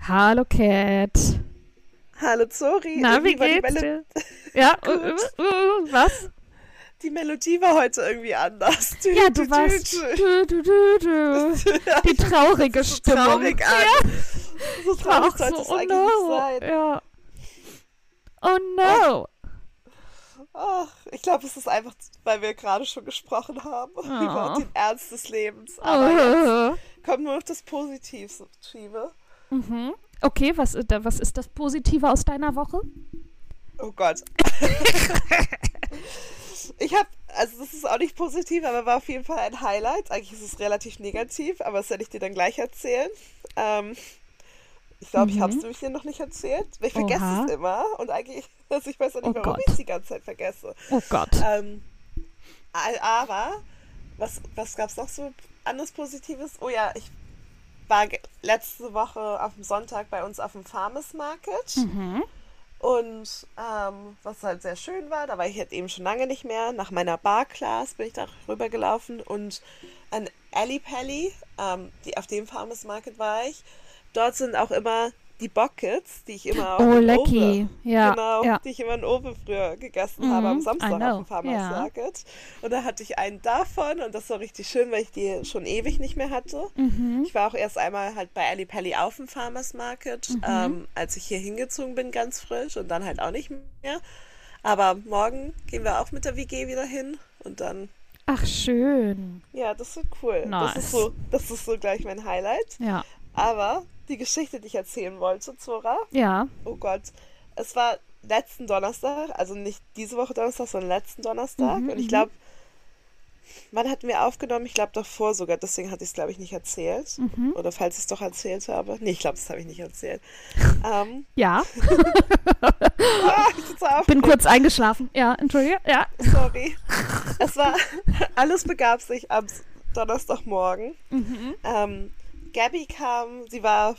Hallo Cat. Hallo Zori. Na, wie geht's dir? Ja, Gut. äh, äh, was? Die Melodie war heute irgendwie anders. Du, Ja, du warst du, du, du. die traurige so Stimmung. traurig an. Ja, So traurig sollte so, oh no. sein. Ja. Oh no. Ach, ich glaube, es ist einfach, weil wir gerade schon gesprochen haben über Oh. den Ernst des Lebens. Aber jetzt Oh. kommt nur noch das Positive. Mhm. Okay, was, ist da- was ist das Positive aus deiner Woche? Oh Gott. ich habe, also das ist auch nicht positiv, aber war auf jeden Fall ein Highlight. Eigentlich ist es relativ negativ, aber das werde ich dir dann gleich erzählen. Ähm, ich glaube, ich habe es Mhm. nämlich dir noch nicht erzählt. Ich vergesse Oha. es immer und eigentlich, also ich weiß auch nicht, Oh warum Gott. ich die ganze Zeit vergesse. Oh Gott. Ähm, aber, was, was gab es noch so anderes Positives? Oh ja, ich war letzte Woche auf dem Sonntag bei uns auf dem Farmers Market. Mhm. Und ähm, was halt sehr schön war, da war ich halt eben schon lange nicht mehr. Nach meiner Bar-Class bin ich da rübergelaufen und an Ali Pally, ähm, die, auf dem Farmers Market war ich. Dort sind auch immer die Buckets, die ich immer Oh, lecky. Ja, genau, ja. die ich immer in Owe früher gegessen habe am Mhm, Samstag auf dem Farmers ja. Market. Und da hatte ich einen davon und das war richtig schön, weil ich die schon ewig nicht mehr hatte. Mhm. Ich war auch erst einmal halt bei Ali Pelli auf dem Farmers Market, Mhm. ähm, als ich hier hingezogen bin, ganz frisch und dann halt auch nicht mehr. Aber morgen gehen wir auch mit der WG wieder hin und dann, Ach, schön. ja, das wird cool. Das Nice. ist so, das ist so gleich mein Highlight. Ja. Aber die Geschichte, die ich erzählen wollte, Zora, Ja. oh Gott, es war letzten Donnerstag, also nicht diese Woche Donnerstag, sondern letzten Donnerstag. Mhm, und ich mhm. glaube, wann hatten wir aufgenommen? Ich glaube davor sogar, deswegen hatte ich es, glaube ich, nicht erzählt. Mhm. Oder falls ich es doch erzählt habe. Nee, ich glaube, das habe ich nicht erzählt. ähm, Ja. ich bin kurz eingeschlafen. Ja, entschuldige. Ja. Sorry. Es war, alles begab sich am Donnerstagmorgen. Mhm. Ähm, Gabby kam, sie war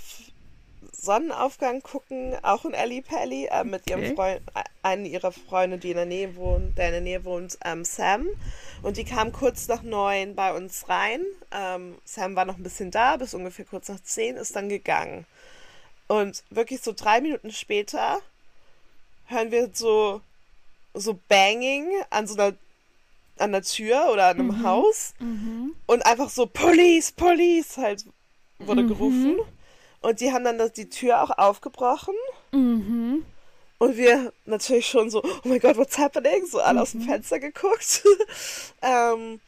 Sonnenaufgang gucken, auch in Ellie Pelli, äh, mit Okay. ihrem Freund, äh, einen ihrer Freunde, die in der Nähe wohnt, der in der Nähe wohnt, ähm, Sam. Und die kam kurz nach neun bei uns rein. Ähm, Sam war noch ein bisschen da, bis ungefähr kurz nach zehn, ist dann gegangen. Und wirklich so drei Minuten später hören wir so, so Banging an so einer, an der Tür oder an einem Mhm. Haus. Mhm. Und einfach so Police, Police halt wurde Mhm. gerufen. Und die haben dann das, die Tür auch aufgebrochen. Mhm. Und wir natürlich schon so, oh mein Gott, what's happening? So alle aus dem Mhm. Fenster geguckt. ähm,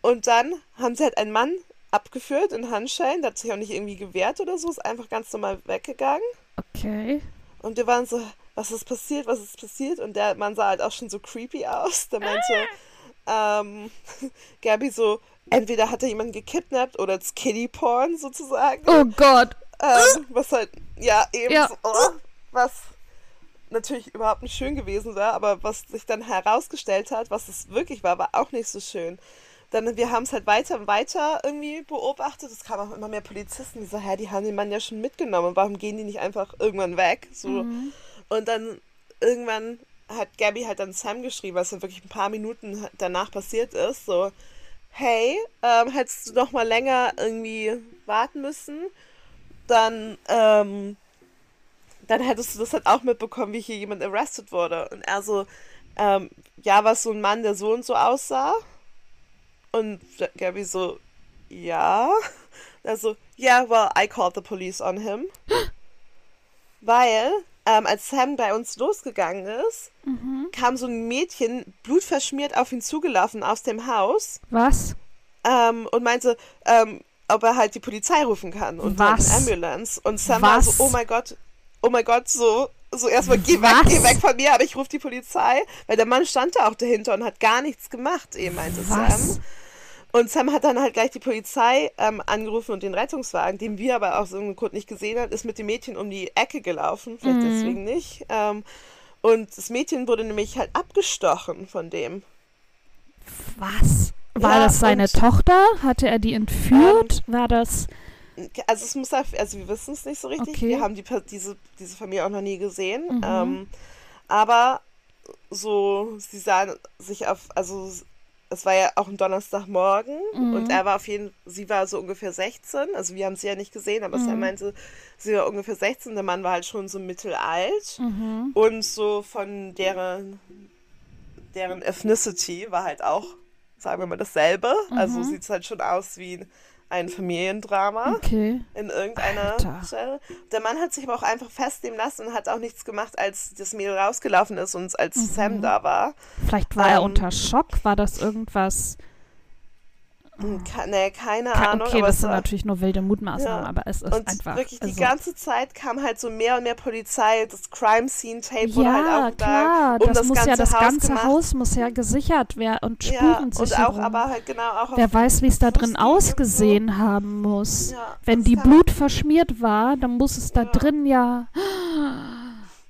und dann haben sie halt einen Mann abgeführt in Handschellen. Der hat sich auch nicht irgendwie gewehrt oder so, ist einfach ganz normal weggegangen. Okay. Und wir waren so, was ist passiert, was ist passiert? Und der Mann sah halt auch schon so creepy aus. Der meinte, ähm, Gabby so, entweder hat er jemanden gekidnappt oder it's Kiddie Porn sozusagen. Oh Gott. Ähm, was halt, ja, eben Ja. so, oh, was natürlich überhaupt nicht schön gewesen war, aber was sich dann herausgestellt hat, was es wirklich war, war auch nicht so schön. Dann, wir haben es halt weiter und weiter irgendwie beobachtet. Es kamen auch immer mehr Polizisten, die so, hä, die haben den Mann ja schon mitgenommen. Warum gehen die nicht einfach irgendwann weg? So. Mhm. Und dann irgendwann hat Gabby halt dann Sam geschrieben, was ja wirklich ein paar Minuten danach passiert ist, so, hey, ähm, hättest du noch mal länger irgendwie warten müssen, dann, ähm, dann hättest du das halt auch mitbekommen, wie hier jemand arrested wurde. Und er so, ähm, ja, war es so ein Mann, der so und so aussah? Und Gabby so, ja. Also, yeah, well, I called the police on him. Weil, ähm, als Sam bei uns losgegangen ist, Mhm. kam so ein Mädchen blutverschmiert auf ihn zugelaufen aus dem Haus Was? ähm, und meinte, ähm, ob er halt die Polizei rufen kann und halt Was? eine Ambulance. Und Sam war Was? so, oh mein Gott, oh mein Gott, so, so erstmal geh weg, Was? geh weg von mir, aber ich rufe die Polizei, weil der Mann stand da auch dahinter und hat gar nichts gemacht, eben meinte Was? Sam. Und Sam hat dann halt gleich die Polizei ähm, angerufen und den Rettungswagen, den wir aber aus irgendeinem Grund nicht gesehen haben, ist mit dem Mädchen um die Ecke gelaufen, vielleicht Mhm. deswegen nicht. Ähm, und das Mädchen wurde nämlich halt abgestochen von dem. Was? War Ja, das seine Ähm, Tochter? Hatte er die entführt? War das. Also es muss also wir wissen es nicht so richtig. Okay. Wir haben die, diese, diese Familie auch noch nie gesehen. Mhm. Ähm, aber so, sie sahen sich auf, also es war ja auch ein Donnerstagmorgen Mhm. und er war auf jeden sie war so ungefähr 16, also wir haben sie ja nicht gesehen, aber Mhm. meinte, sie war ungefähr 16, der Mann war halt schon so mittelalt Mhm. und so von deren, deren Ethnicity war halt auch, sagen wir mal, dasselbe. Also Mhm. sieht es halt schon aus wie ein Familiendrama Okay. in irgendeiner Alter. Stelle. Der Mann hat sich aber auch einfach festnehmen lassen und hat auch nichts gemacht, als das Mädel rausgelaufen ist und als Mhm. Sam da war. Vielleicht war er Ähm, unter Schock. War das irgendwas? Ke nee, keine Ke- Ahnung. okay, das sind war, natürlich nur wilde Mutmaßnahmen, Ja. aber es ist und einfach. wirklich die also, ganze Zeit kam halt so mehr und mehr Polizei. Das Crime Scene Tape wurde ja, halt auch da. klar, um das, das muss ja ganze das Haus ganze gemacht. Haus muss ja gesichert werden und Ja, und auch Spurensicherung. aber halt genau Wer weiß, wie es da drin und so. ausgesehen haben muss. Ja, Wenn die Blut verschmiert war, dann muss es da Ja. drin ja.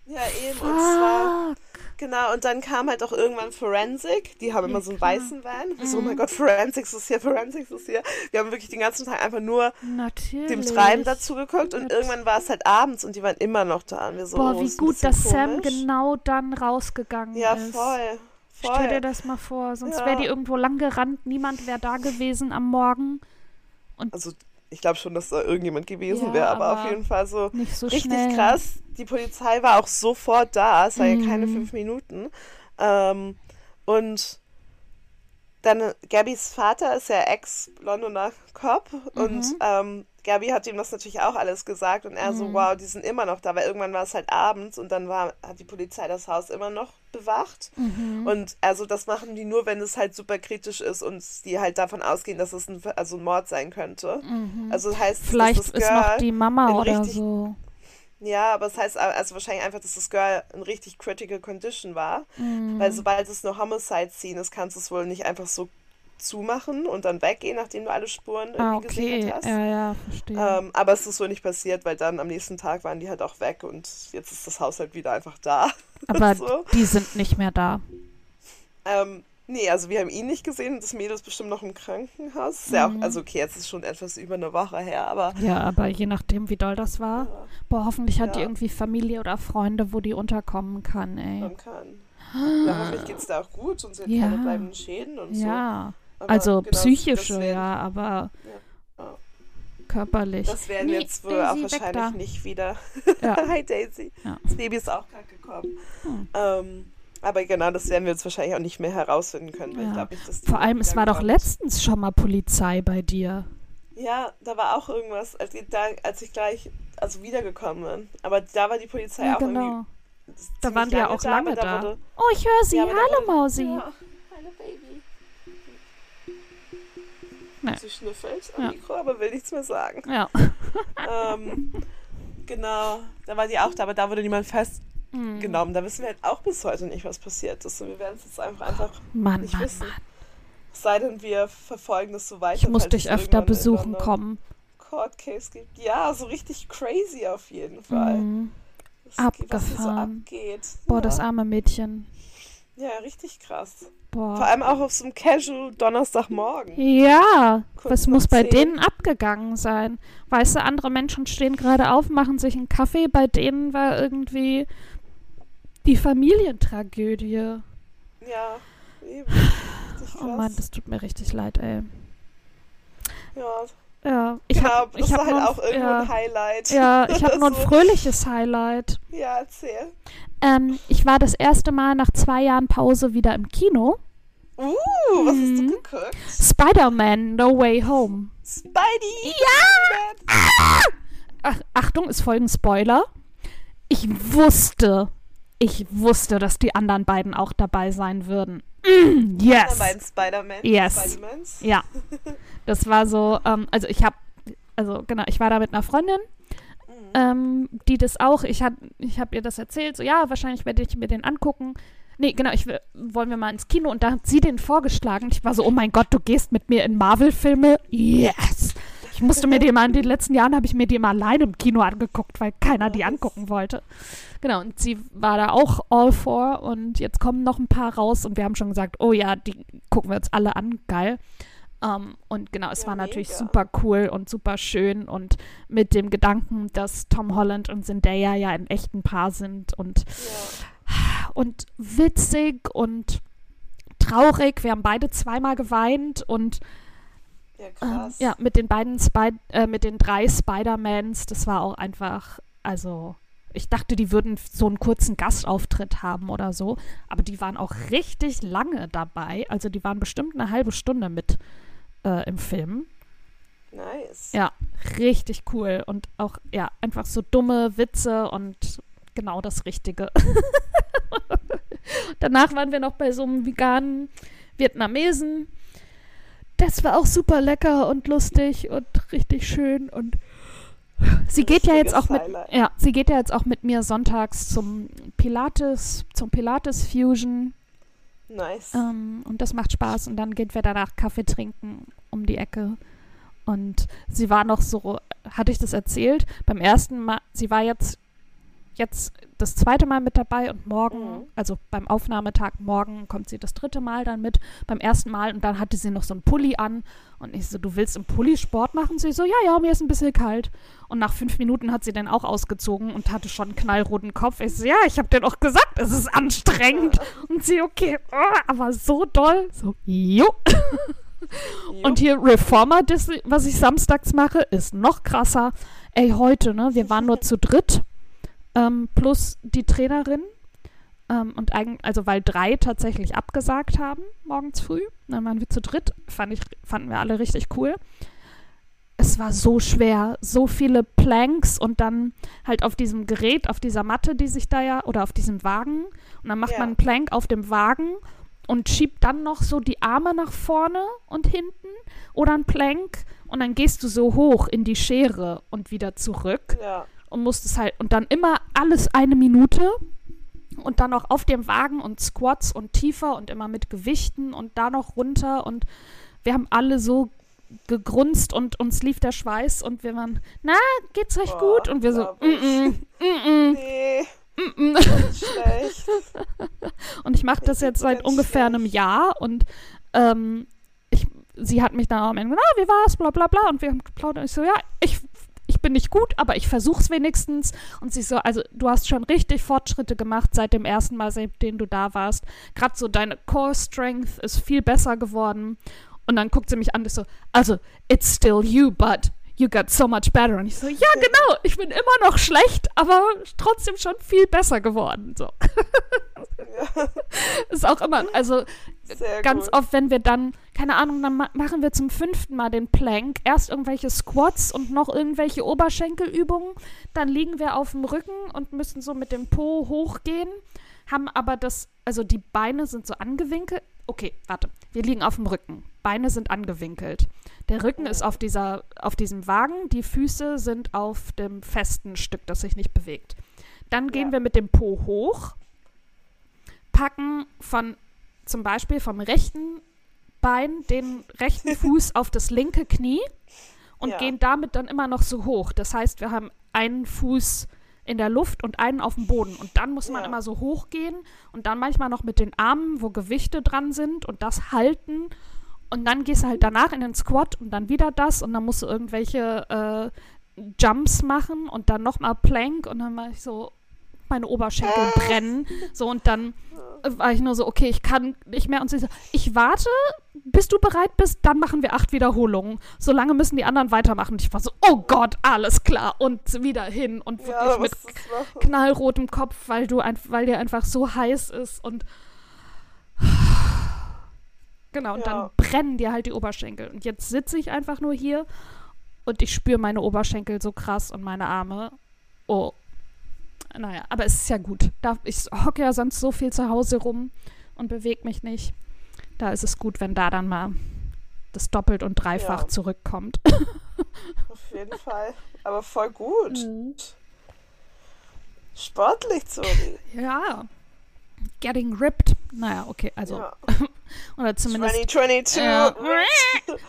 Ja, eben. Und zwar, Fuck. Genau, und dann kam halt auch irgendwann Forensic. Die haben immer so einen klar. weißen Van. So, oh Mhm. mein Gott, Forensics ist hier, Forensics ist hier. Wir haben wirklich den ganzen Tag einfach nur Natürlich. dem Treiben dazu geguckt und irgendwann war es halt abends und die waren immer noch da. Und wir so, Boah, oh, wie ein gut, dass Sam komisch. genau dann rausgegangen Ja, ist. voll. Stell dir Voll. das mal vor, sonst Ja. wäre die irgendwo lang gerannt, niemand wäre da gewesen am Morgen. Also, ich glaube schon, dass da irgendjemand gewesen Ja, wäre, aber, aber auf jeden Fall so so richtig schnell. krass. Die Polizei war auch sofort da. Es war ja keine Mhm. fünf Minuten. Ähm, und dann Gabbys Vater ist ja Ex-Londoner Cop und Mhm. ähm, Gabby hat ihm das natürlich auch alles gesagt und er so, Mhm. wow, die sind immer noch da, weil irgendwann war es halt abends und dann war, hat die Polizei das Haus immer noch bewacht. Mhm. Und also das machen die nur, wenn es halt super kritisch ist und die halt davon ausgehen, dass es ein, also ein Mord sein könnte. Mhm. Also das heißt, Vielleicht dass das ist noch die Mama oder richtig- so. ja, aber es heißt also wahrscheinlich einfach, dass das Girl in richtig critical condition war, Mhm. weil sobald es eine Homicide-Scene ist, kannst du es wohl nicht einfach so zumachen und dann weggehen, nachdem du alle Spuren irgendwie Ah, okay. gesichert hast. Ja, ja, verstehe. Ähm, aber es ist so nicht passiert, weil dann am nächsten Tag waren die halt auch weg und jetzt ist das Haus halt wieder einfach da. Aber so. die sind nicht mehr da. Ähm, nee, also wir haben ihn nicht gesehen und das Mädel ist bestimmt noch im Krankenhaus. Ist ja auch, Mhm. also okay, jetzt ist schon etwas über eine Woche her, aber Ja, aber je nachdem, wie doll das war. ja, Boah, hoffentlich hat die Ja. irgendwie Familie oder Freunde, wo die unterkommen kann, ey. man kann. Ja, hoffentlich geht es da auch gut und sie hat Ja. keine bleibenden Schäden und so. Ja, Aber also genau, psychische, das werden, ja, aber Ja. körperlich. Das werden Nee, wir jetzt wohl auch Daisy, weg wahrscheinlich da. nicht wieder. Ja. Hi Daisy. Ja. Das Baby ist auch gerade gekommen. Hm. Ähm, aber genau, das werden wir jetzt wahrscheinlich auch nicht mehr herausfinden können. Weil Ja. ich dass die Vor allem, es war doch wiederkommt. letztens schon mal Polizei bei dir. Ja, da war auch irgendwas, als ich, da, als ich gleich also wiedergekommen bin. Aber da war die Polizei Ja, auch irgendwie genau. Da ziemlich waren die ja auch lange aber da. wurde- Oh, ich höre sie. Ja, da Hallo, wurde- Mausi. Ja, hallo Baby. Nee. Sie schnüffelt am Ja. Mikro, aber will nichts mehr sagen. Ja. ähm, genau, da war die auch da, aber da wurde niemand festgenommen. Mhm. Da wissen wir halt auch bis heute nicht, was passiert ist. Und wir werden es jetzt einfach, einfach Mann, nicht Mann, wissen. Mann. Es sei denn, wir verfolgen das so weiter. Ich muss dich öfter besuchen kommen. Court Case gibt. Ja, so richtig crazy auf jeden Fall. Was Mhm. geht- Was hier so Abgefahren. abgeht. Boah, ja. das arme Mädchen. Ja, richtig krass. Boah. Vor allem auch auf so einem Casual Donnerstagmorgen. Ja, Kurz was muss bei zehn. denen abgegangen sein? Weißt du, andere Menschen stehen gerade auf, machen sich einen Kaffee, bei denen war irgendwie die Familientragödie. Ja, eben. Oh Mann, das tut mir richtig leid, ey. ja, Ja, ich genau, hab, das ich war halt auch irgendwo ja, ein Highlight. ja, ich habe nur ein fröhliches Highlight. Ja, erzähl. Ähm, ich war das erste Mal nach zwei Jahren Pause wieder im Kino. Uh, was hast du Mhm. geguckt? Spider-Man No Way Home. Spidey! Ja! Ach, Achtung, es folgen Spoiler. Ich wusste, ich wusste, dass die anderen beiden auch dabei sein würden. Mm, yes. Mein Spider-Man. Yes. Spidey-Mans. Ja. Das war so, ähm, also ich habe, also genau, ich war da mit einer Freundin, Mhm. ähm, die das auch, ich habe ich hab ihr das erzählt, so ja, wahrscheinlich werde ich mir den angucken. Nee, genau, ich will, wollen wir mal ins Kino und da hat sie den vorgeschlagen. Ich war so, oh mein Gott, du gehst mit mir in Marvel-Filme? Yes! Ich musste mir die mal in den letzten Jahren habe ich mir die mal alleine im Kino angeguckt, weil keiner die angucken wollte. Genau, und sie war da auch all for und jetzt kommen noch ein paar raus und wir haben schon gesagt, oh ja, die gucken wir uns alle an, geil. Ähm, und genau, es Ja, war natürlich mega. super cool und super schön und mit dem Gedanken, dass Tom Holland und Zendaya ja ein echten Paar sind und Ja. und witzig und traurig. Wir haben beide zweimal geweint und Ja, krass. ja, mit den beiden Spy äh, mit den drei Spider-Mans, das war auch einfach, also ich dachte, die würden so einen kurzen Gastauftritt haben oder so, aber die waren auch richtig lange dabei. Also die waren bestimmt eine halbe Stunde mit äh, im Film. Nice. Ja, richtig cool und auch ja einfach so dumme Witze und genau das Richtige. Danach waren wir noch bei so einem veganen Vietnamesen. Das war auch super lecker und lustig und richtig schön und sie geht ja jetzt auch mit ja, sie geht ja jetzt auch mit mir sonntags zum Pilates, zum Pilates Fusion Nice. ähm, und das macht Spaß und dann gehen wir danach Kaffee trinken um die Ecke. Und sie war noch so, hatte ich das erzählt, beim ersten Mal, sie war jetzt, jetzt das zweite Mal mit dabei und morgen, Mhm. also beim Aufnahmetag morgen kommt sie das dritte Mal dann mit, beim ersten Mal und dann hatte sie noch so einen Pulli an und ich so, du willst im Pulli Sport machen? Sie so, ja, ja, mir ist ein bisschen kalt. Und nach fünf Minuten hat sie den auch ausgezogen und hatte schon einen knallroten Kopf. Ich so, ja, ich habe dir doch gesagt, es ist anstrengend. Und sie, okay, oh, aber so doll. So, jo. Und hier Reformer, das, was ich samstags mache, ist noch krasser. Ey, heute, ne? Wir waren nur zu dritt, ähm, plus die Trainerin. Ähm, und eigentlich, also weil drei tatsächlich abgesagt haben, morgens früh. Dann waren wir zu dritt. Fand ich, fanden wir alle richtig cool. Es war so schwer, so viele Planks und dann halt auf diesem Gerät, auf dieser Matte, die sich da ja, oder auf diesem Wagen. Und dann macht Ja. man einen Plank auf dem Wagen und schiebt dann noch so die Arme nach vorne und hinten oder ein Plank und dann gehst du so hoch in die Schere und wieder zurück ja. Und musst es halt und dann immer alles eine Minute und dann noch auf dem Wagen und Squats und tiefer und immer mit Gewichten und da noch runter und wir haben alle so gegrunzt und uns lief der Schweiß und wir waren, na, geht's euch Boah, gut? Und wir so, ich. mm -mm, mm Nee, -mm, mm -mm. schlecht. Und ich mache das jetzt seit ungefähr einem schlecht. Jahr und ähm, ich, sie hat mich dann auch am Ende, ah, wie war's, bla bla bla. Und wir haben geplaudert und ich so, ja, ich bin nicht gut, aber ich versuch's wenigstens. Und sie so, also du hast schon richtig Fortschritte gemacht seit dem ersten Mal, seitdem du da warst. Gerade so deine Core Strength ist viel besser geworden. Und dann guckt sie mich an und ist so, also, it's still you, but you got so much better. Und ich so, ja, genau, ich bin immer noch schlecht, aber trotzdem schon viel besser geworden. So. ist auch immer, also Sehr ganz gut. oft, wenn wir dann, keine Ahnung, dann ma machen wir zum fünften Mal den Plank, erst irgendwelche Squats und noch irgendwelche Oberschenkelübungen, dann liegen wir auf dem Rücken und müssen so mit dem Po hochgehen, haben aber das, also die Beine sind so angewinkelt. Okay, warte, wir liegen auf dem Rücken, Beine sind angewinkelt. Der Rücken ist auf, dieser, auf diesem Wagen, die Füße sind auf dem festen Stück, das sich nicht bewegt. Dann gehen Ja. wir mit dem Po hoch, packen von zum Beispiel vom rechten Bein den rechten Fuß auf das linke Knie und Ja. gehen damit dann immer noch so hoch. Das heißt, wir haben einen Fuß in der Luft und einen auf dem Boden. Und dann muss man Ja. immer so hochgehen und dann manchmal noch mit den Armen, wo Gewichte dran sind und das halten. Und dann gehst du halt danach in den Squat und dann wieder das und dann musst du irgendwelche äh, Jumps machen und dann nochmal Plank und dann war ich so, meine Oberschenkel brennen. So und dann war ich nur so, okay, ich kann nicht mehr. Und sie so, ich warte, bis du bereit bist, dann machen wir acht Wiederholungen. Solange müssen die anderen weitermachen. Und ich war so, oh Gott, alles klar. Und wieder hin und wirklich Ja, mit knallrotem Kopf, weil du ein, weil dir einfach so heiß ist und genau, und Ja. dann brennen dir halt die Oberschenkel. Und jetzt sitze ich einfach nur hier und ich spüre meine Oberschenkel so krass und meine Arme. Oh. Naja, aber es ist ja gut. Da, ich hocke ja sonst so viel zu Hause rum und bewege mich nicht. Da ist es gut, wenn da dann mal das doppelt und dreifach Ja. zurückkommt. Auf jeden Fall. Aber voll gut. Mhm. Sportlich, Zuri. Ja. Getting ripped. Naja, okay, also. ja. Oder zumindest. 2022. Ja.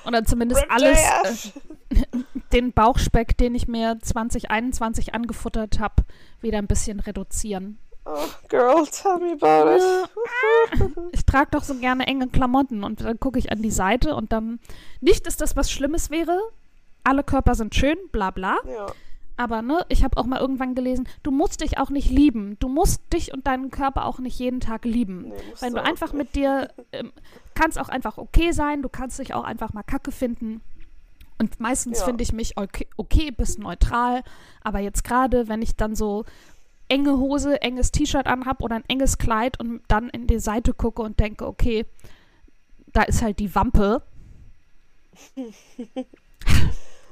Oder zumindest alles. Äh, den Bauchspeck, den ich mir 2021 angefuttert habe, wieder ein bisschen reduzieren. Oh, girl, tell me about it. Ich trage doch so gerne enge Klamotten und dann gucke ich an die Seite und dann. Nicht, dass das was Schlimmes wäre. Alle Körper sind schön, bla bla. Ja. Aber ne, ich habe auch mal irgendwann gelesen, du musst dich auch nicht lieben. Du musst dich und deinen Körper auch nicht jeden Tag lieben. Nee, Wenn du einfach nicht. mit dir ähm, kannst auch einfach okay sein, du kannst dich auch einfach mal Kacke finden. Und meistens Ja. finde ich mich okay, okay bis neutral. Aber jetzt gerade, wenn ich dann so enge Hose, enges T-Shirt anhab oder ein enges Kleid und dann in die Seite gucke und denke, okay, da ist halt die Wampe.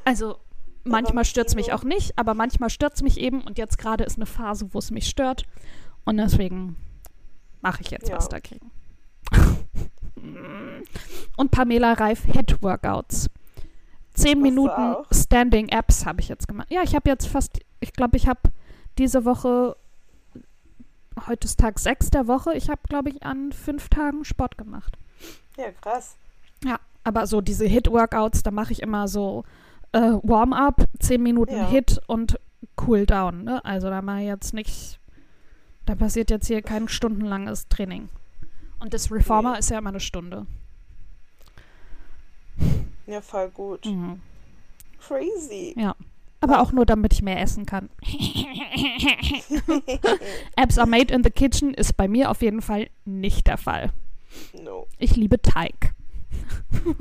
Also manchmal stört es mich auch nicht, aber manchmal stört es mich eben und jetzt gerade ist eine Phase, wo es mich stört und deswegen mache ich jetzt Ja. was dagegen. und Pamela Reif Hit Workouts. Zehn Minuten? Standing Apps habe ich jetzt gemacht. Ja, ich habe jetzt fast, ich glaube, ich habe diese Woche, heute ist Tag 6 der Woche, ich habe, glaube ich, an fünf Tagen Sport gemacht. Ja, krass. Ja, aber so diese Hit-Workouts, da mache ich immer so äh, Warm-up, 10 Minuten Ja. Hit und Cool-Down. Ne? Also da mache ich jetzt nicht, da passiert jetzt hier kein stundenlanges Training. Und das Reformer Nee. ist ja immer eine Stunde. Ja, voll gut. Mhm. Crazy. Ja. Aber auch nur, damit ich mehr essen kann. Apps are made in the kitchen ist bei mir auf jeden Fall nicht der Fall. No. Ich liebe Teig.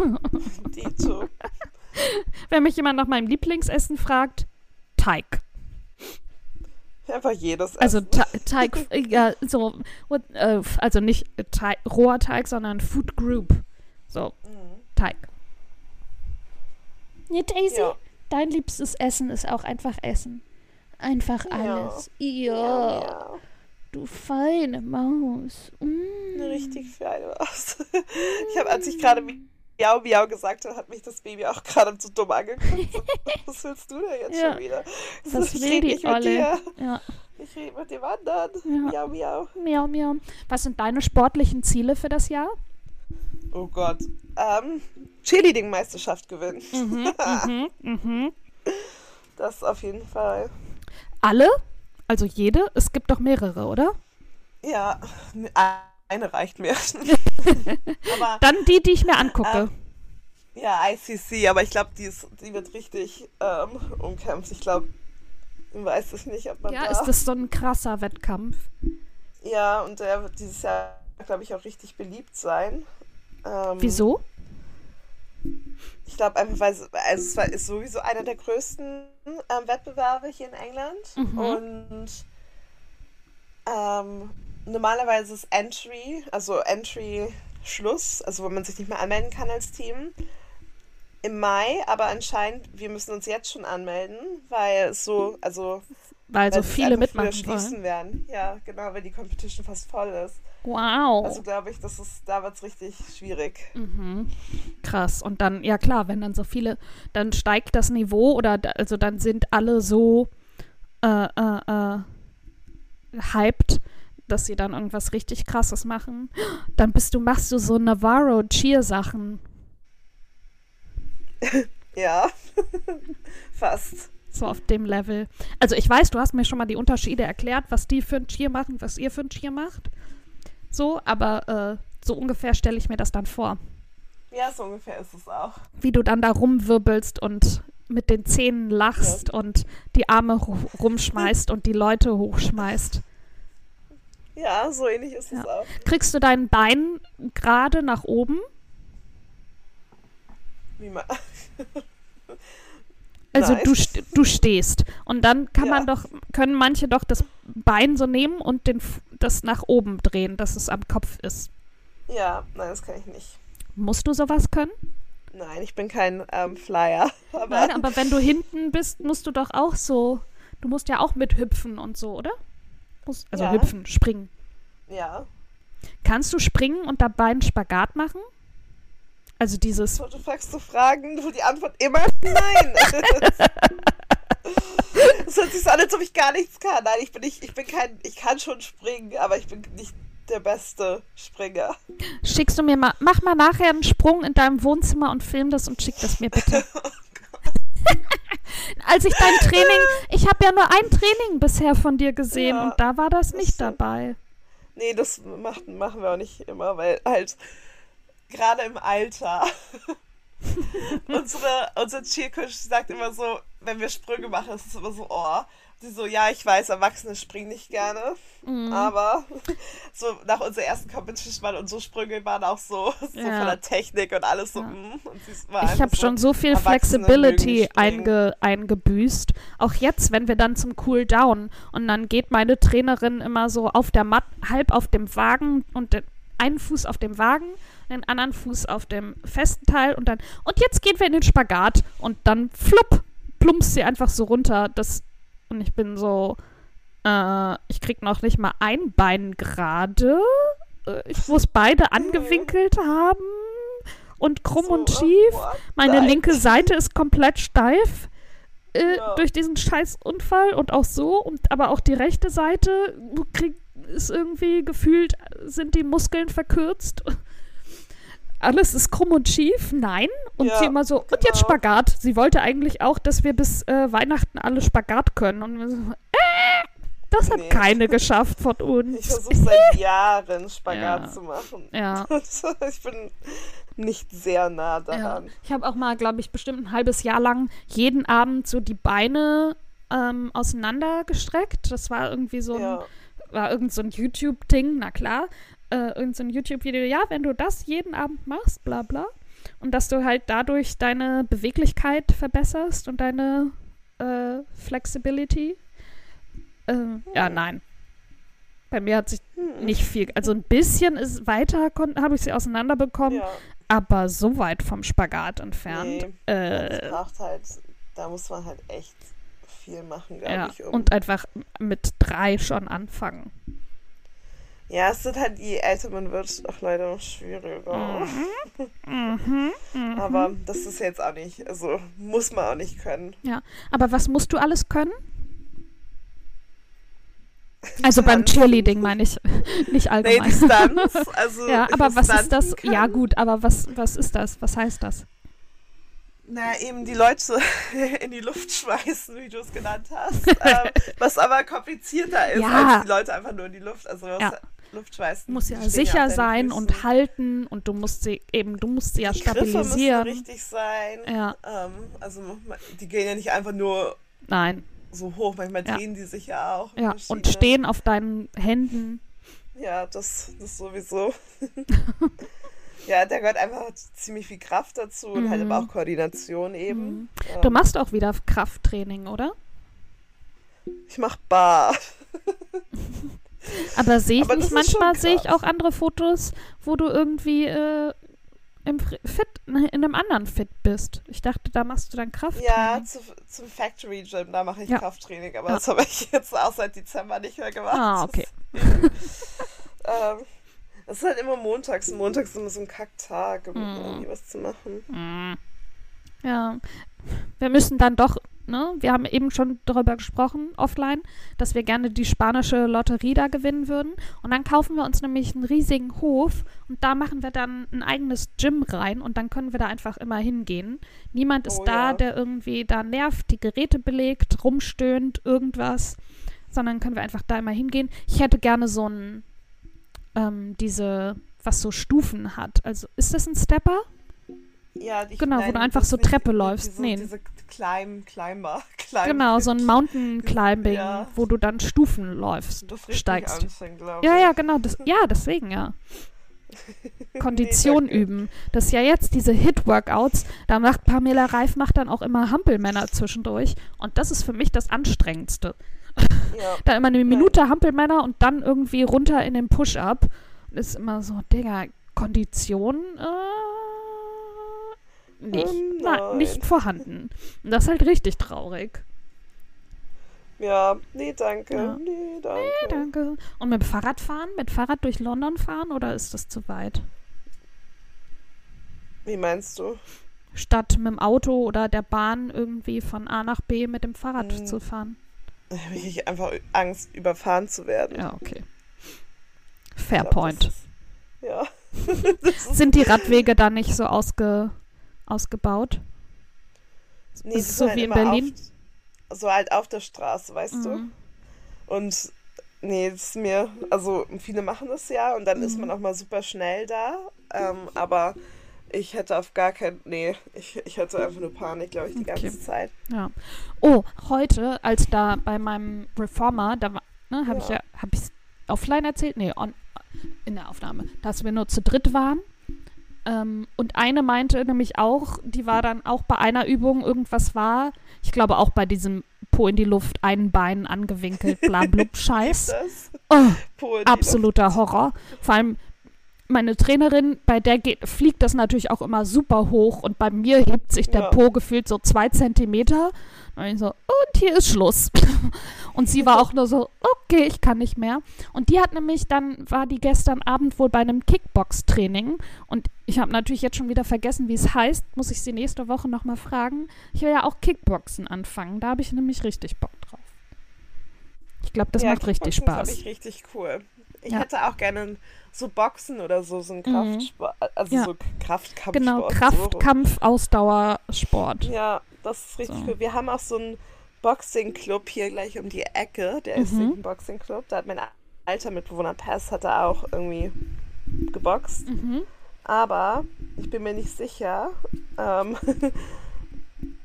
Dito. Wenn mich jemand nach meinem Lieblingsessen fragt, Teig. Einfach jedes Also Essen. Te Teig, ja, so, äh, also nicht Teig, roher Teig, sondern Food Group. So, Mhm. Teig. Ja, Daisy, Ja. dein liebstes Essen ist auch einfach Essen. Einfach alles. Ja, Ja, ja. du feine Maus. Mm. Eine richtig feine Maus. Ich habe, als ich gerade Miau Miau gesagt habe, hat mich das Baby auch gerade so dumm angeguckt. Was willst du denn jetzt schon wieder? Was ich will red die nicht mit dir. Ja, Ich rede mit dem anderen. Miau Miau. miau, miau. Was sind deine sportlichen Ziele für das Jahr? Oh Gott. Ähm, Cheerleading-Meisterschaft gewinnen. Mhm, mhm, mhm. Das auf jeden Fall. Alle? Also jede? Es gibt doch mehrere, oder? Ja, eine reicht mir. aber Dann die, die ich mir angucke. Ähm, ja, ICC, aber ich glaube, die, ist- die wird richtig ähm, umkämpft. Ich glaube, weiß ich nicht, ob man ja, da... ist das so ein krasser Wettkampf? Ja, und der wird dieses Jahr, glaube ich, auch richtig beliebt sein. Ähm, Wieso? Ich glaube einfach, weil es, also es war, ist sowieso einer der größten ähm, Wettbewerbe hier in England. Mhm. Und ähm, normalerweise ist Entry, also Entry-Schluss, also wo man sich nicht mehr anmelden kann als Team, im Mai, aber anscheinend, wir müssen uns jetzt schon anmelden, weil es so, also Weil so weil viele mitmachen wollen. werden. Ja, genau, weil die Competition fast voll ist. Wow. Also glaube ich, das ist, da wird es richtig schwierig. Mhm. Krass. Und dann, ja klar, wenn dann so viele, dann steigt das Niveau oder also dann sind alle so äh, äh, äh, hyped, dass sie dann irgendwas richtig krasses machen. Dann bist du, machst du so Navarro Cheer Sachen. Ja, fast. So auf dem Level. Also ich weiß, du hast mir schon mal die Unterschiede erklärt, was die für ein Cheer machen, was ihr für ein Cheer macht. So, aber äh, so ungefähr stelle ich mir das dann vor. Ja, so ungefähr ist es auch. wie du dann da rumwirbelst und mit den Zähnen lachst und die Arme ru- rumschmeißt und die Leute hochschmeißt. Ja, so ähnlich ist Ja. es auch. Kriegst du dein Bein gerade nach oben? Wie man, Also du, du stehst und dann kann Ja. man doch, können manche doch das Bein so nehmen und den, das nach oben drehen, dass es am Kopf ist. ja, nein, das kann ich nicht. Musst du sowas können? Nein, ich bin kein ähm, Flyer. Aber, Nein, aber wenn du hinten bist, musst du doch auch so, du musst ja auch mit hüpfen und so, oder? Musst, also Ja. hüpfen, springen. ja, Kannst du springen und dabei einen Spagat machen? Also dieses, du fragst so Fragen, wo die Antwort immer nein ist. Es hört sich so an, als ob ich gar nichts kann. Nein, ich bin nicht, ich bin kein, ich kann schon springen, aber ich bin nicht der beste Springer. schickst du mir mal, mach mal nachher einen Sprung in deinem Wohnzimmer und film das und schick das mir bitte. Als ich dein Training, ich habe ja nur ein Training bisher von dir gesehen Ja, und da war das das nicht stimmt. dabei. Nee, das macht, machen wir auch nicht immer, weil halt gerade im Alter unsere, unser Cheercoach sagt immer so, wenn wir Sprünge machen, ist es immer so, oh. Die so, ja, ich weiß, Erwachsene springen nicht gerne, Mhm. aber so nach unserer ersten Competition waren unsere Sprünge waren auch so, so Ja. von der Technik und alles so, Ja. mm, und sie Ich habe schon so viel Flexibility einge, eingebüßt. Auch jetzt, wenn wir dann zum Cool Down und dann geht meine Trainerin immer so auf der Matt, halb auf dem Wagen und einen Fuß auf dem Wagen, den anderen Fuß auf dem festen Teil und dann und jetzt gehen wir in den Spagat und dann flupp plumpst sie einfach so runter. Das und ich bin so äh, ich krieg noch nicht mal ein Bein gerade. Äh, Ich muss beide angewinkelt haben und krumm so, und äh, schief. what? Meine Nein. linke Seite ist komplett steif äh, Ja. durch diesen scheiß Unfall und auch so. Und, aber auch die rechte Seite krieg, ist irgendwie gefühlt, sind die Muskeln verkürzt. Alles ist krumm und schief. Nein. Und Ja, sie immer so, und jetzt genau. Spagat. Sie wollte eigentlich auch, dass wir bis äh, Weihnachten alle Spagat können. Und wir so, äh, das hat Nee. keine geschafft von Ich uns. versuche seit Jahren Spagat Ja. zu machen. Ja. ich bin nicht sehr nah Ja. daran. Ich habe auch mal, glaube ich, bestimmt ein halbes Jahr lang jeden Abend so die Beine ähm, auseinandergestreckt. Das war irgendwie so ein, Ja. War irgend so ein YouTube-Ding, na klar. Äh, irgend so ein YouTube-Video, ja, wenn du das jeden Abend machst, bla bla. Und dass du halt dadurch deine Beweglichkeit verbesserst und deine äh, Flexibility. Äh, Ja, nein. Bei mir hat sich Hm. nicht viel, also ein bisschen ist weiter, habe ich sie auseinanderbekommen, Ja. aber so weit vom Spagat entfernt. Nee, das Äh, braucht halt, da muss man halt echt viel machen, glaube ja, ich. Um, und einfach mit drei schon anfangen. ja, es wird halt, je älter man wird, auch leider noch schwieriger. Mhm, mhm. Aber das ist jetzt auch nicht, also muss man auch nicht können. Ja, aber was musst du alles können? Also beim. Cheerleading meine ich, nicht Nee, allgemein. Distanz, also ja, aber was ist das? Distanzen Ja können. gut, aber was, was ist das? Was heißt das? Na, eben die Leute in die Luft schmeißen, wie du es genannt hast. ähm, was aber komplizierter ist, Ja. als die Leute einfach nur in die Luft, also Ja. Luft schmeißen. Muss ja sicher sein und halten und du musst sie eben, du musst sie ja Die Griffe müssen stabilisieren. richtig sein. Ja, Ähm, also die gehen ja nicht einfach nur nein, so hoch, manchmal Ja. drehen die sich ja auch. ja. Und stehen auf deinen Händen. Ja, das, das sowieso. ja, da gehört einfach ziemlich viel Kraft dazu und halt Mhm. aber auch Koordination eben. Mhm. Ähm, Du machst auch wieder Krafttraining, oder? ich mach Bar. Aber sehe ich Aber nicht manchmal, sehe ich auch andere Fotos, wo du irgendwie äh, im Fit, ne, in einem anderen Fit bist. Ich dachte, da machst du dann Kraft. Ja, zu, zum Factory Gym, da mache ich Ja. Krafttraining, aber Ja. das habe ich jetzt auch seit Dezember nicht mehr gemacht. Ah, okay. ähm, das ist halt immer montags. Montags ist immer so ein Kacktag, um Mhm. irgendwie was zu machen. Mm. Ja, wir müssen dann doch, ne, wir haben eben schon darüber gesprochen, offline, dass wir gerne die spanische Lotterie da gewinnen würden. Und dann kaufen wir uns nämlich einen riesigen Hof und da machen wir dann ein eigenes Gym rein und dann können wir da einfach immer hingehen. Niemand ist Oh da, ja. der irgendwie da nervt, die Geräte belegt, rumstöhnt, irgendwas, sondern können wir einfach da immer hingehen. Ich hätte gerne so ein, ähm, diese, was so Stufen hat. Also, ist das ein Stepper? Ja, ich, Genau, wo du einfach so Treppe läufst. Diese, Nee. diese Climb, Climber. Climb Genau, so ein Mountain Climbing, Ja. wo du dann Stufen läufst, Das steigst. glaube Ja, ja, genau. Das, ja, deswegen, ja. Kondition danke. üben. Das ist ja jetzt diese Hit-Workouts. Da macht Pamela Reif macht dann auch immer Hampelmänner zwischendurch. Und das ist für mich das Anstrengendste. Ja. Da immer eine Minute Hampelmänner und dann irgendwie runter in den Push-Up. Ist immer so, Digga, Kondition äh, nicht, Ähm, na, nicht vorhanden. Und das ist halt richtig traurig. ja, nee, danke. Ja. Nee, danke. Danke. Und mit dem Fahrrad fahren? Mit Fahrrad durch London fahren oder ist das zu weit? Wie meinst du? Statt mit dem Auto oder der Bahn irgendwie von A nach B mit dem Fahrrad Hm. zu fahren. Da habe ich einfach Angst, überfahren zu werden. Ja, okay. Fair glaub, point. ist- Ja. ist, Sind die Radwege da nicht so ausge, ausgebaut? nee, ist es so halt wie in Berlin? Auf, so halt auf der Straße, weißt du? Mhm. Und nee, das ist mir, also viele machen das ja und dann ist Mhm. man auch mal super schnell da. Ähm, aber Ich hätte auf gar keinen. Nee, ich, ich hatte einfach nur Panik, glaube ich, die Okay. ganze Zeit. Ja. Oh, heute, als da bei meinem Reformer, da war, ne, habe ich Ja. ja, habe ich offline erzählt? Nee, on, in der Aufnahme, dass wir nur zu dritt waren. Ähm, und eine meinte nämlich auch, die war dann auch bei einer Übung, irgendwas war, ich glaube auch bei diesem Po in die Luft, ein Bein angewinkelt, bla blub Scheiß. Oh, absoluter Horror. Vor allem meine Trainerin, bei der geht, fliegt das natürlich auch immer super hoch und bei mir hebt sich der Ja. Po gefühlt so zwei Zentimeter. Und ich so, und hier ist Schluss. und sie war auch nur so, okay, ich kann nicht mehr. Und die hat nämlich dann, war die gestern Abend wohl bei einem Kickbox-Training und ich habe natürlich jetzt schon wieder vergessen, wie es heißt. Muss ich sie nächste Woche nochmal fragen. Ich will ja auch Kickboxen anfangen. Da habe ich nämlich richtig Bock drauf. Ich glaube, das Ja, macht richtig Spaß. Das ich richtig cool. Ich Ja. hätte auch gerne so Boxen oder so, so ein Mhm. Kraftsport, also Ja. so Kraftkampfsport. Genau, so. Kraftkampf, Ausdauersport. Ja, das ist richtig So. cool. Wir haben auch so einen Boxing-Club hier gleich um die Ecke. Der ist Mhm. ein Boxing-Club. Da hat mein alter Mitbewohner Pass hat er auch irgendwie geboxt. Mhm. Aber ich bin mir nicht sicher. Ähm,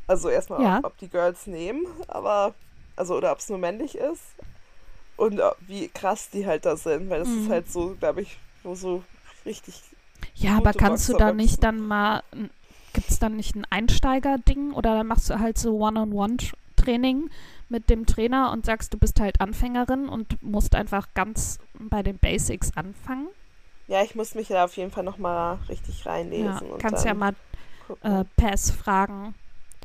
also erstmal, Ja. ob, ob die Girls nehmen, aber also oder ob es nur männlich ist und ob, wie krass die halt da sind, weil das Mhm. ist halt so, glaube ich, so richtig. Ja, aber kannst du Boxer da boxen. nicht dann mal, gibt es dann nicht ein Einsteiger-Ding oder dann machst du halt so One-on-One-Training mit dem Trainer und sagst, du bist halt Anfängerin und musst einfach ganz bei den Basics anfangen? Ja, ich muss mich da auf jeden Fall nochmal richtig reinlesen. Ja, und kannst ja mal äh, Pass fragen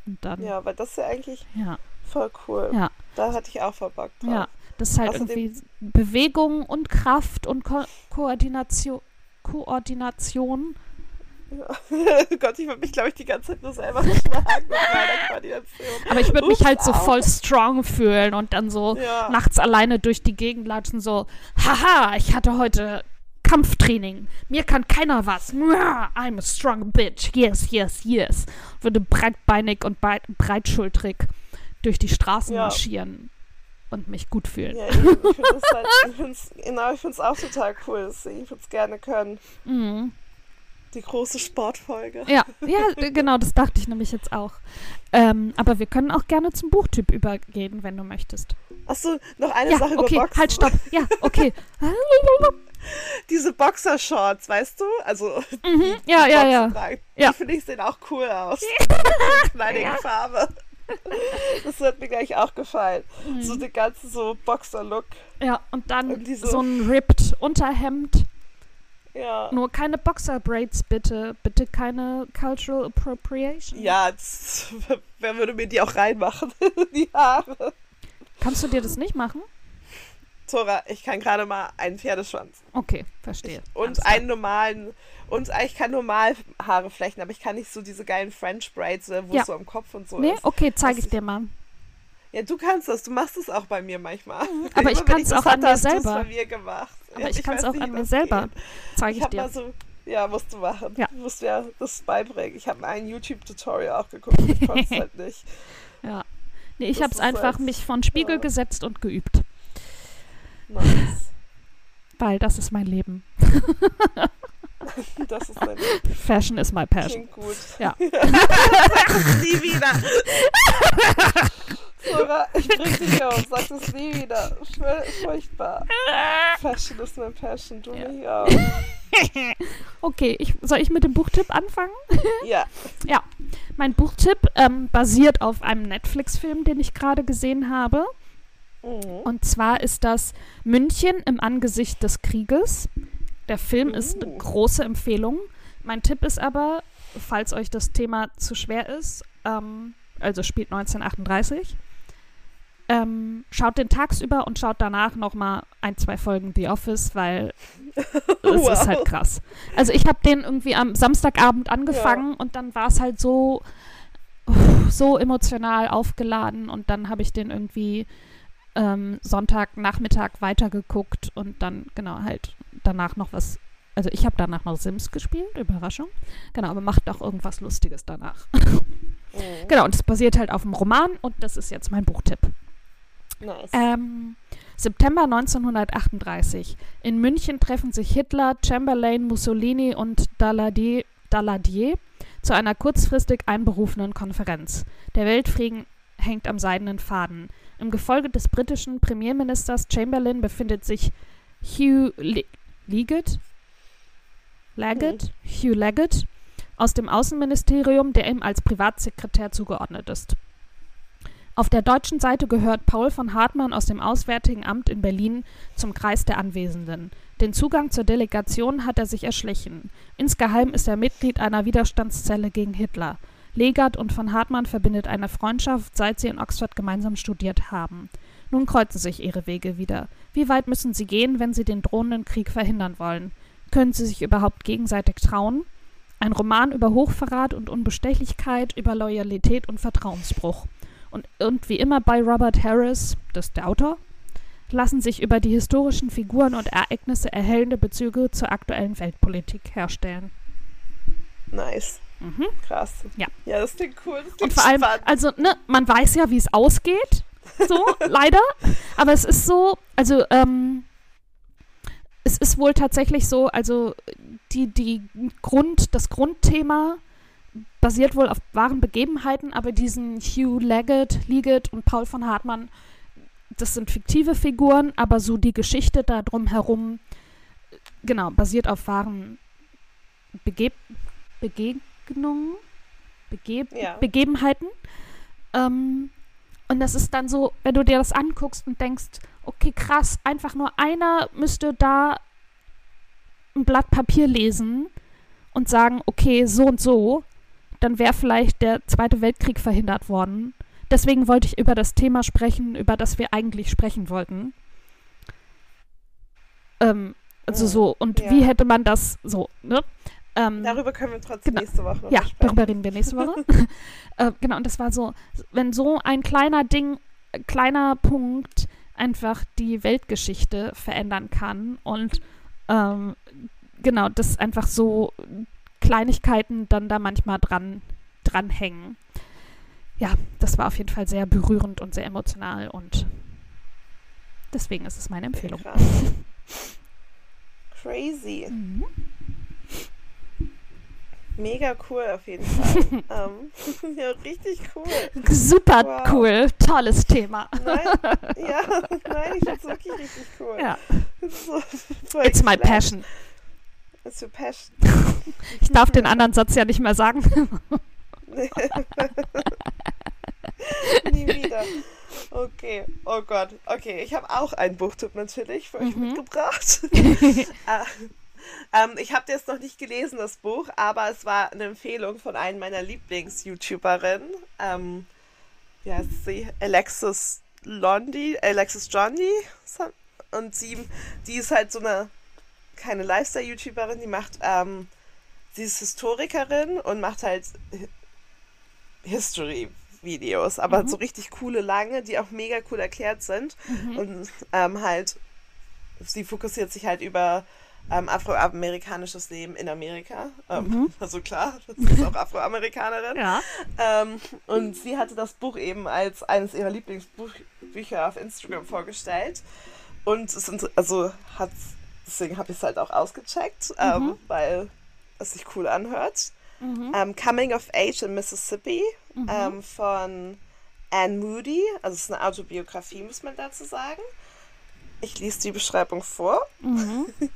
und dann, ja, Ja, weil das ist ja eigentlich ja, voll cool. Ja. Da hatte ich auch voll Bock drauf. Ja. Das ist halt Außerdem- irgendwie Bewegung und Kraft und Ko Koordination, Koordination. Gott, ich würde mich, glaube ich, die ganze Zeit nur selber schlagen mit meiner Koordination. Aber ich würde mich halt so voll strong fühlen und dann so Ja. nachts alleine durch die Gegend latschen, so, haha, ich hatte heute Kampftraining. Mir kann keiner was. I'm a strong bitch. Yes, yes, yes. Würde breitbeinig und breit, breitschultrig durch die Straßen Ja. marschieren und mich gut fühlen. Ja, ich finde es halt, ich find's, genau, ich finde es auch total cool. deswegen, Ich würde es gerne können. Mhm. Die große Sportfolge. Ja, ja, genau, das dachte ich nämlich jetzt auch. Ähm, aber wir können auch gerne zum Buchtyp übergehen, wenn du möchtest. Achso, noch eine Ja, Sache okay, über Boxen. halt, stopp. Ja, okay. Diese Boxershorts, weißt du? Also, Mhm, ja, ja, ja. Ja. Die finde ich sehen auch cool aus. In knalligen Farbe. Das wird mir gleich auch gefallen. Mhm. So den ganzen so Boxer-Look. Ja, und dann diese- so ein ripped Unterhemd. Ja. Nur keine Boxer-Braids, bitte. Bitte keine Cultural Appropriation. Ja, das, wer würde mir die auch reinmachen? die Haare. Kannst du dir das nicht machen? Zora, ich kann gerade mal einen Pferdeschwanz. Okay, verstehe. Alles Und einen normalen. Und ich kann normal Haare flechten, aber ich kann nicht so diese geilen French Braids, äh, wo Ja. es so am Kopf und so Nee, ist. okay, zeige Was ich dir mal. Ja, du kannst das. Du machst es auch bei mir manchmal. Aber ich Immer kann's das auch an hatte, mir selber. bei mir gemacht. Aber Ja, ich kann es auch nicht, an mir selber. Zeige Ich ich dir. mal so. Ja, musst du machen. Ja. Du musst mir das beibringen. Ich habe mal ein YouTube-Tutorial auch geguckt. Ich konnte es halt nicht. Ja. Nee, ich habe es einfach halt- mich vor den Spiegel ja. gesetzt und geübt. Weil das ist mein Leben. Das ist dein Fashion is my passion. Klingt gut. Ja. sag es nie wieder. Sora, ich bring dich auf. Sag es nie wieder. Fur- Furchtbar. Fashion ist mein Passion. Du Ja. mich auch. Okay, ich, soll ich mit dem Buchtipp anfangen? Ja. Mein Buchtipp ähm, basiert auf einem Netflix-Film, den ich gerade gesehen habe. Mhm. Und zwar ist das München im Angesicht des Krieges. Der Film ist eine Uh. große Empfehlung. Mein Tipp ist aber, falls euch das Thema zu schwer ist, ähm, also spielt 1938, ähm, schaut den tagsüber und schaut danach nochmal ein, zwei Folgen The Office, weil es Wow. ist halt krass. Also ich habe den irgendwie am Samstagabend angefangen und dann war es halt so, so emotional aufgeladen und dann habe ich den irgendwie ähm, Sonntagnachmittag weitergeguckt und dann genau halt danach noch was. Also ich habe danach noch Sims gespielt, Überraschung. Genau, aber macht auch irgendwas Lustiges danach. Mhm. genau, und es basiert halt auf einem Roman und das ist jetzt mein Buchtipp. Nice. Ähm, September 1938. In München treffen sich Hitler, Chamberlain, Mussolini und Daladier Daladier zu einer kurzfristig einberufenen Konferenz. Der Weltfrieden hängt am seidenen Faden. Im Gefolge des britischen Premierministers Chamberlain befindet sich Hugh Le Leggett, Leggett, Hugh Leggett aus dem Außenministerium, der ihm als Privatsekretär zugeordnet ist. Auf der deutschen Seite gehört Paul von Hartmann aus dem Auswärtigen Amt in Berlin zum Kreis der Anwesenden. Den Zugang zur Delegation hat er sich erschlichen. Insgeheim ist er Mitglied einer Widerstandszelle gegen Hitler. Legert und von Hartmann verbindet eine Freundschaft, seit sie in Oxford gemeinsam studiert haben. Nun kreuzen sich ihre Wege wieder. Wie weit müssen sie gehen, wenn sie den drohenden Krieg verhindern wollen? Können sie sich überhaupt gegenseitig trauen? Ein Roman über Hochverrat und Unbestechlichkeit, über Loyalität und Vertrauensbruch. Und, und wie immer bei Robert Harris, das ist der Autor, lassen sich über die historischen Figuren und Ereignisse erhellende Bezüge zur aktuellen Weltpolitik herstellen. Nice. Mhm. Krass. Ja. Ja, das klingt cool. Das Und klingt vor allem, spannend. also, ne, man weiß ja, wie es ausgeht. So, leider. Aber es ist so, also, ähm, es ist wohl tatsächlich so, also die, die Grund, das Grundthema basiert wohl auf wahren Begebenheiten, aber diesen Hugh Leggett, Leggett und Paul von Hartmann, das sind fiktive Figuren, aber so die Geschichte da drum herum, genau, basiert auf wahren Begeb Begegnungen, Begeb Ja. Begebenheiten. Ähm, und das ist dann so, wenn du dir das anguckst und denkst, okay, krass, einfach nur einer müsste da ein Blatt Papier lesen und sagen, okay, so und so, dann wäre vielleicht der Zweite Weltkrieg verhindert worden. Deswegen wollte ich über das Thema sprechen, über das wir eigentlich sprechen wollten. Ähm, also so, und Ja. wie hätte man das so, ne? Ähm, Darüber können wir trotzdem Genau. nächste Woche noch ja, sprechen. darüber reden wir nächste Woche. äh, genau, und das war so, wenn so ein kleiner Ding, kleiner Punkt einfach die Weltgeschichte verändern kann und ähm, genau, das einfach so Kleinigkeiten dann da manchmal dran dranhängen. Ja, das war auf jeden Fall sehr berührend und sehr emotional und deswegen ist es meine Empfehlung. Krass. Crazy. Mhm. Mega cool auf jeden Fall. ähm, ja, richtig cool. Super Wow. cool, tolles Thema. Nein, ja, nein, ich find's wirklich richtig cool. Ja, So, it's my passion. It's your passion. Ich darf den anderen Satz ja nicht mehr sagen. Nie wieder. Okay, oh Gott. Okay, ich habe auch einen Buchtipp natürlich für euch Mhm. mitgebracht. Äh, ähm, ich habe jetzt noch nicht gelesen, das Buch, aber es war eine Empfehlung von einem meiner Lieblings-YouTuberinnen. Ähm, wie heißt sie? Alexis Londi, Alexis Jondi. Und sie, die ist halt so eine, keine Lifestyle-YouTuberin, die macht, ähm, sie ist Historikerin und macht halt History-Videos, aber Mhm. so richtig coole, lange, die auch mega cool erklärt sind. Mhm. Und ähm, halt, sie fokussiert sich halt über ähm, afroamerikanisches Leben in Amerika. Ähm, Mhm. Also klar, sie ist auch Afroamerikanerin. Ja. Ähm, und sie hatte das Buch eben als eines ihrer Lieblingsbücher auf Instagram vorgestellt. Und es sind, also hat, deswegen habe ich es halt auch ausgecheckt, ähm, Mhm. weil es sich cool anhört. Mhm. Ähm, Coming of Age in Mississippi Mhm. ähm, von Anne Moody. Also es ist eine Autobiografie, muss man dazu sagen. Ich lese die Beschreibung vor. Mhm.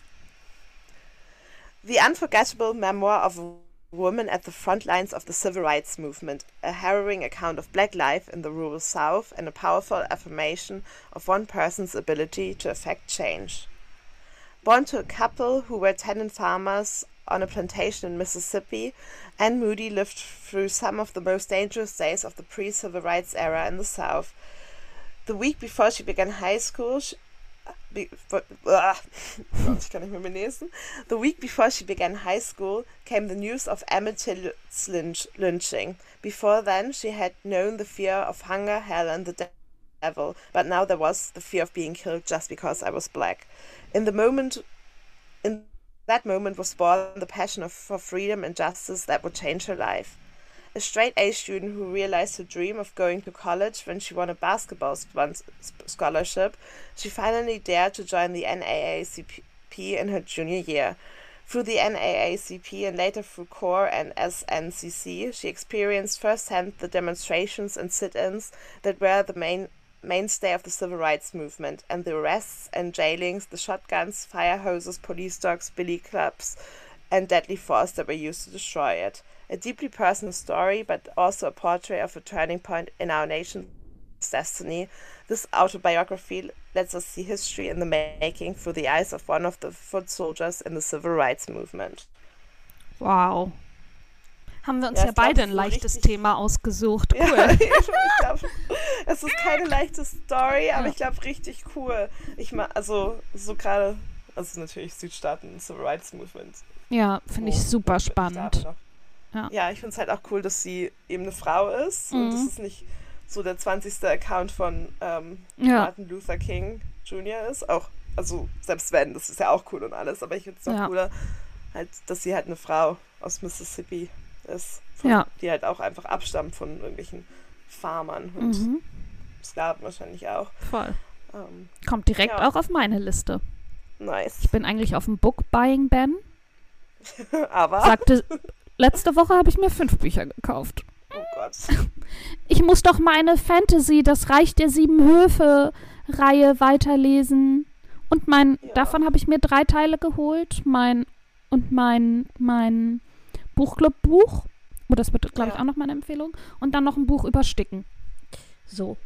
The unforgettable memoir of a woman at the front lines of the civil rights movement, a harrowing account of black life in the rural South, and a powerful affirmation of one person's ability to affect change. Born to a couple who were tenant farmers on a plantation in Mississippi, Anne Moody lived through some of the most dangerous days of the pre civil rights era in the South. The week before she began high school, she, be, ah, ich kann nicht mehr mehr lesen. The week before she began high school came the news of Emmett Till's lynch, lynching. Before then, she had known the fear of hunger, hell, and the devil, but now there was the fear of being killed just because I was black. In the moment, in that moment was born the passion of, for freedom and justice that would change her life. A straight A student who realized her dream of going to college when she won a basketball scholarship, she finally dared to join the NAACP in her junior year. Through the NAACP and later through CORE and SNCC, she experienced firsthand the demonstrations and sit ins that were the main mainstay of the civil rights movement, and the arrests and jailings, the shotguns, fire hoses, police dogs, billy clubs, and deadly force that were used to destroy it. A deeply personal story, but also a portrait of a turning point in our nation's destiny. This autobiography lets us see history in the making through the eyes of one of the foot soldiers in the civil rights movement. Wow. Haben wir uns Ja, ja, glaub, beide es ein leichtes richtig- Thema ausgesucht. Cool. Ja, ich glaub, es ist keine leichte Story, aber Ja. ich glaube richtig cool. Ich mag, also so gerade, also natürlich Südstaaten, Civil Rights Movement. Ja, finde ich wo- super spannend. Ja. Ja, ich finde es halt auch cool, dass sie eben eine Frau ist und Mhm. das ist nicht so der 20. Account von ähm, Ja. Martin Luther King Jr. ist. Auch, also selbst wenn, das ist ja auch cool und alles, aber ich finde es noch Ja. cooler, halt, dass sie halt eine Frau aus Mississippi ist, von, Ja. die halt auch einfach abstammt von irgendwelchen Farmern und Mhm, Sklaven wahrscheinlich auch. voll. Ähm, Kommt direkt auch auf meine Liste. nice. Ich bin eigentlich auf dem Book-Buying-Ban. aber, Sagte, letzte Woche habe ich mir fünf Bücher gekauft. oh Gott. Ich muss doch meine Fantasy, das Reich der sieben Höfe-Reihe weiterlesen. Und mein, Ja. davon habe ich mir drei Teile geholt. Mein und mein, mein Buchclub-Buch. Oh, das wird, glaube ich, Ja. auch noch meine Empfehlung. Und dann noch ein Buch über Sticken. So.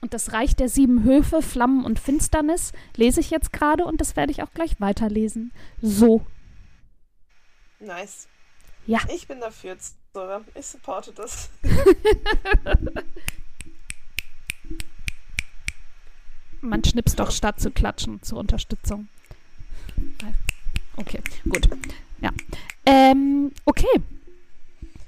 Und das Reich der sieben Höfe, Flammen und Finsternis lese ich jetzt gerade und das werde ich auch gleich weiterlesen. So. Nice. Ja. Ich bin dafür, Zora. Ich supporte das. Man schnipst doch statt zu klatschen zur Unterstützung. Okay, gut. Ja. Ähm, okay.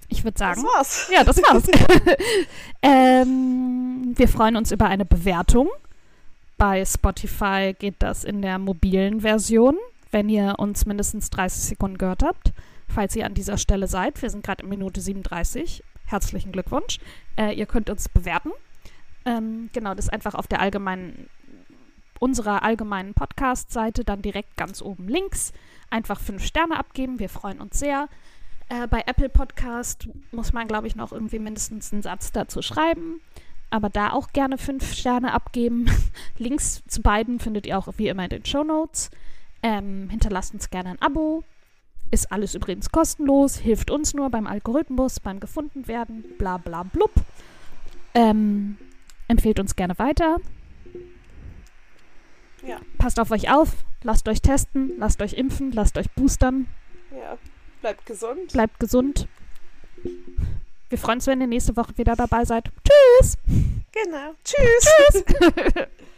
Ich würde sagen. Das war's. Ja, das war's. ähm, wir freuen uns über eine Bewertung. Bei Spotify geht das in der mobilen Version, wenn ihr uns mindestens 30 Sekunden gehört habt. Falls ihr an dieser Stelle seid, wir sind gerade in Minute 37. Herzlichen Glückwunsch. Äh, ihr könnt uns bewerten. Ähm, genau, das ist einfach auf der allgemeinen, unserer allgemeinen Podcast-Seite, dann direkt ganz oben links. Einfach fünf Sterne abgeben. Wir freuen uns sehr. Äh, bei Apple Podcast muss man, glaube ich, noch irgendwie mindestens einen Satz dazu schreiben. Aber da auch gerne fünf Sterne abgeben. Links zu beiden findet ihr auch wie immer in den Show Notes. Ähm, hinterlasst uns gerne ein Abo. Ist alles übrigens kostenlos. Hilft uns nur beim Algorithmus, beim Gefundenwerden. Bla bla blub. Ähm, empfehlt uns gerne weiter. Ja. Passt auf euch auf. Lasst euch testen. Lasst euch impfen. Lasst euch boostern. Ja. Bleibt gesund. Bleibt gesund. Wir freuen uns, wenn ihr nächste Woche wieder dabei seid. Tschüss! Genau. Tschüss. Tschüss!